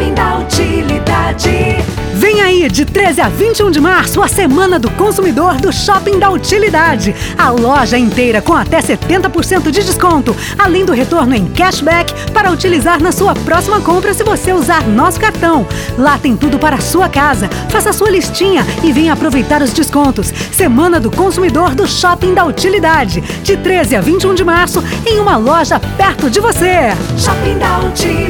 Shopping da Utilidade. Vem aí, de 13 a 21 de março, a Semana do Consumidor do Shopping da Utilidade. A loja inteira com até 70% de desconto, além do retorno em cashback para utilizar na sua próxima compra se você usar nosso cartão. Lá tem tudo para a sua casa. Faça sua listinha e venha aproveitar os descontos. Semana do Consumidor do Shopping da Utilidade, de 13 a 21 de março, em uma loja perto de você. Shopping da Utilidade.